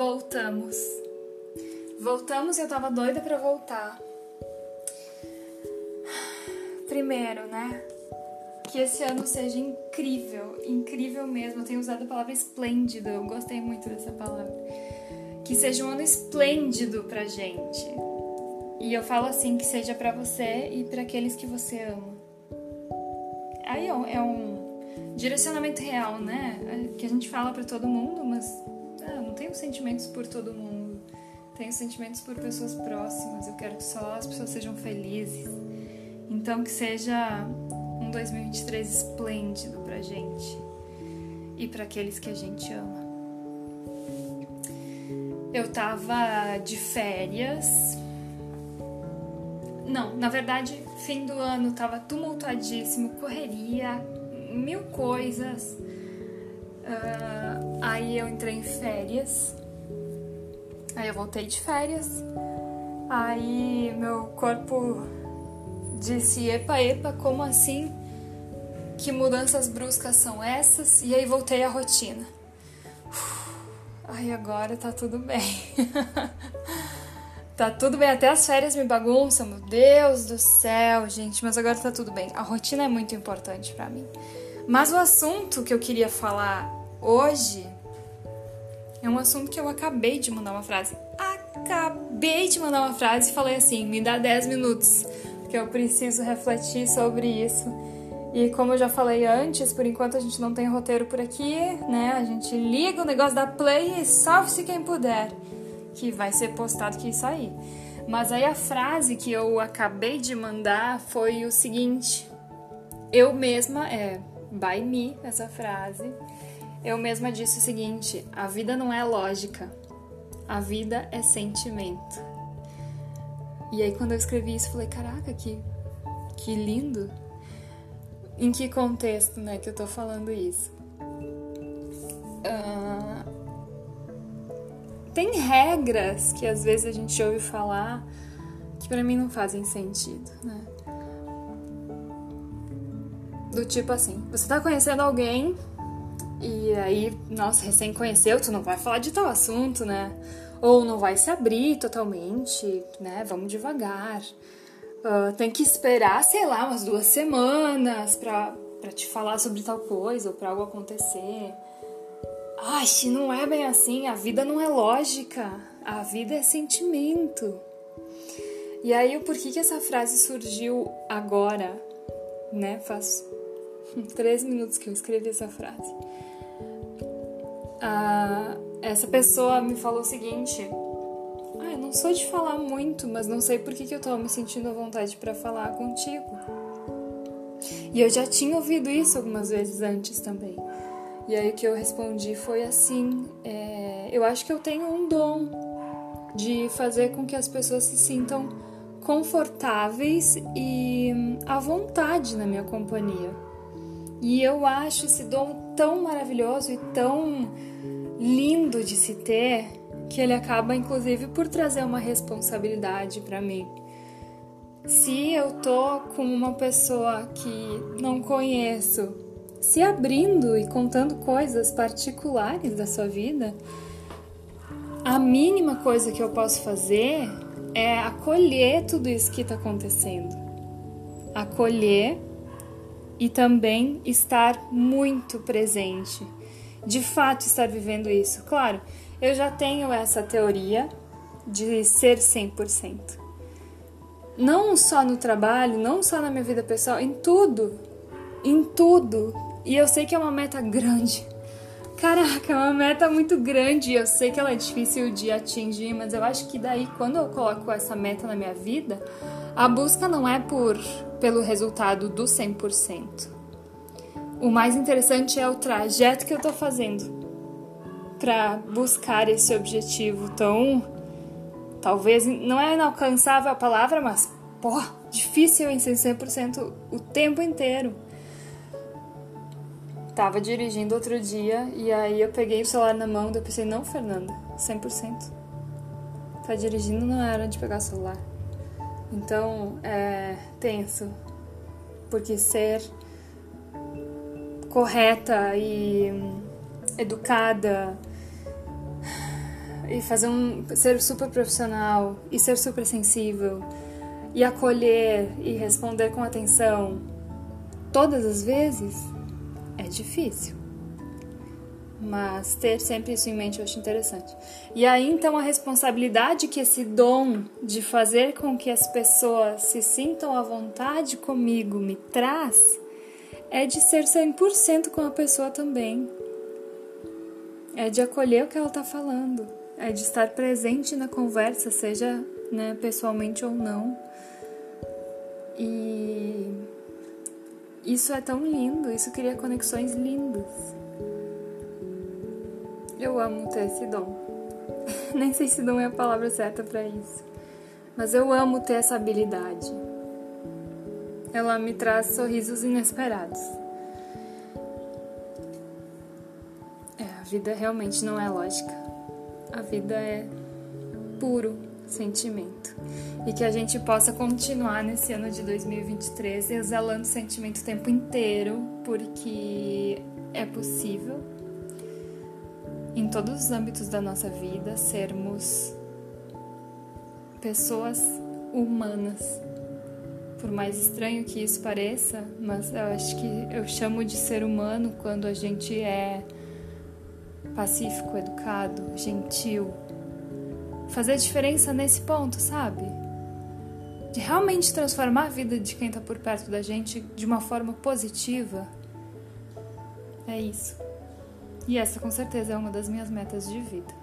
voltamos. Voltamos e eu tava doida para voltar. Primeiro, né? Que esse ano seja incrível, incrível mesmo. Eu tenho usado a palavra esplêndido, eu gostei muito dessa palavra. Que seja um ano esplêndido pra gente. E eu falo assim, que seja para você e para aqueles que você ama. Aí é um direcionamento real, né? Que a gente fala para todo mundo, mas não tenho sentimentos por todo mundo. Tenho sentimentos por pessoas próximas. Eu quero que só as pessoas sejam felizes. Então que seja um 2023 esplêndido pra gente e para aqueles que a gente ama. Eu tava de férias. Não, na verdade, fim do ano tava tumultuadíssimo, correria, mil coisas. Uh, aí eu entrei em férias. Aí eu voltei de férias. Aí meu corpo disse: Epa, epa, como assim? Que mudanças bruscas são essas? E aí voltei à rotina. Ai, agora tá tudo bem. tá tudo bem, até as férias me bagunçam, meu Deus do céu, gente, mas agora tá tudo bem. A rotina é muito importante para mim. Mas o assunto que eu queria falar hoje é um assunto que eu acabei de mandar uma frase. Acabei de mandar uma frase e falei assim: me dá 10 minutos, porque eu preciso refletir sobre isso. E como eu já falei antes, por enquanto a gente não tem roteiro por aqui, né? A gente liga o negócio da play e salve-se quem puder, que vai ser postado que isso aí. Mas aí a frase que eu acabei de mandar foi o seguinte: eu mesma, é by me, essa frase, eu mesma disse o seguinte: a vida não é lógica, a vida é sentimento. E aí quando eu escrevi isso, falei: caraca, que, que lindo. Em que contexto, né, que eu tô falando isso? Uh, tem regras que às vezes a gente ouve falar que para mim não fazem sentido, né? Do tipo assim, você tá conhecendo alguém e aí, nossa, recém conheceu, tu não vai falar de tal assunto, né? Ou não vai se abrir totalmente, né? Vamos devagar. Uh, tem que esperar, sei lá, umas duas semanas pra, pra te falar sobre tal coisa ou pra algo acontecer. Ai, não é bem assim, a vida não é lógica, a vida é sentimento. E aí, o porquê que essa frase surgiu agora, né? Faz três minutos que eu escrevi essa frase ah, essa pessoa me falou o seguinte: ah, eu não sou de falar muito, mas não sei por que, que eu tô me sentindo à vontade para falar contigo. E eu já tinha ouvido isso algumas vezes antes também. E aí o que eu respondi foi assim: é, eu acho que eu tenho um dom de fazer com que as pessoas se sintam confortáveis e à vontade na minha companhia. E eu acho esse dom tão maravilhoso e tão lindo de se ter que ele acaba inclusive por trazer uma responsabilidade para mim. Se eu tô com uma pessoa que não conheço, se abrindo e contando coisas particulares da sua vida, a mínima coisa que eu posso fazer é acolher tudo isso que está acontecendo. Acolher e também estar muito presente de fato estar vivendo isso. Claro, eu já tenho essa teoria de ser 100%. Não só no trabalho, não só na minha vida pessoal, em tudo. Em tudo. E eu sei que é uma meta grande. Caraca, é uma meta muito grande. Eu sei que ela é difícil de atingir, mas eu acho que daí, quando eu coloco essa meta na minha vida, a busca não é por pelo resultado do 100%. O mais interessante é o trajeto que eu tô fazendo para buscar esse objetivo tão talvez não é inalcançável a palavra, mas pô, difícil em ser 100% o tempo inteiro. Tava dirigindo outro dia e aí eu peguei o celular na mão e eu pensei, não, Fernanda, 100%. Tá dirigindo, não era de pegar o celular. Então, é tenso. Porque ser correta e educada e fazer um ser super profissional e ser super sensível e acolher e responder com atenção todas as vezes é difícil. Mas ter sempre isso em mente eu acho interessante. E aí então a responsabilidade que esse dom de fazer com que as pessoas se sintam à vontade comigo me traz é de ser 100% com a pessoa também. É de acolher o que ela está falando, é de estar presente na conversa, seja né, pessoalmente ou não. E isso é tão lindo, isso cria conexões lindas. Eu amo ter esse dom. Nem sei se dom é a palavra certa para isso, mas eu amo ter essa habilidade. Ela me traz sorrisos inesperados. É, a vida realmente não é lógica. A vida é puro sentimento. E que a gente possa continuar nesse ano de 2023 exalando sentimento o tempo inteiro, porque é possível em todos os âmbitos da nossa vida sermos pessoas humanas. Por mais estranho que isso pareça, mas eu acho que eu chamo de ser humano quando a gente é pacífico, educado, gentil. Fazer diferença nesse ponto, sabe? De realmente transformar a vida de quem está por perto da gente de uma forma positiva. É isso. E essa com certeza é uma das minhas metas de vida.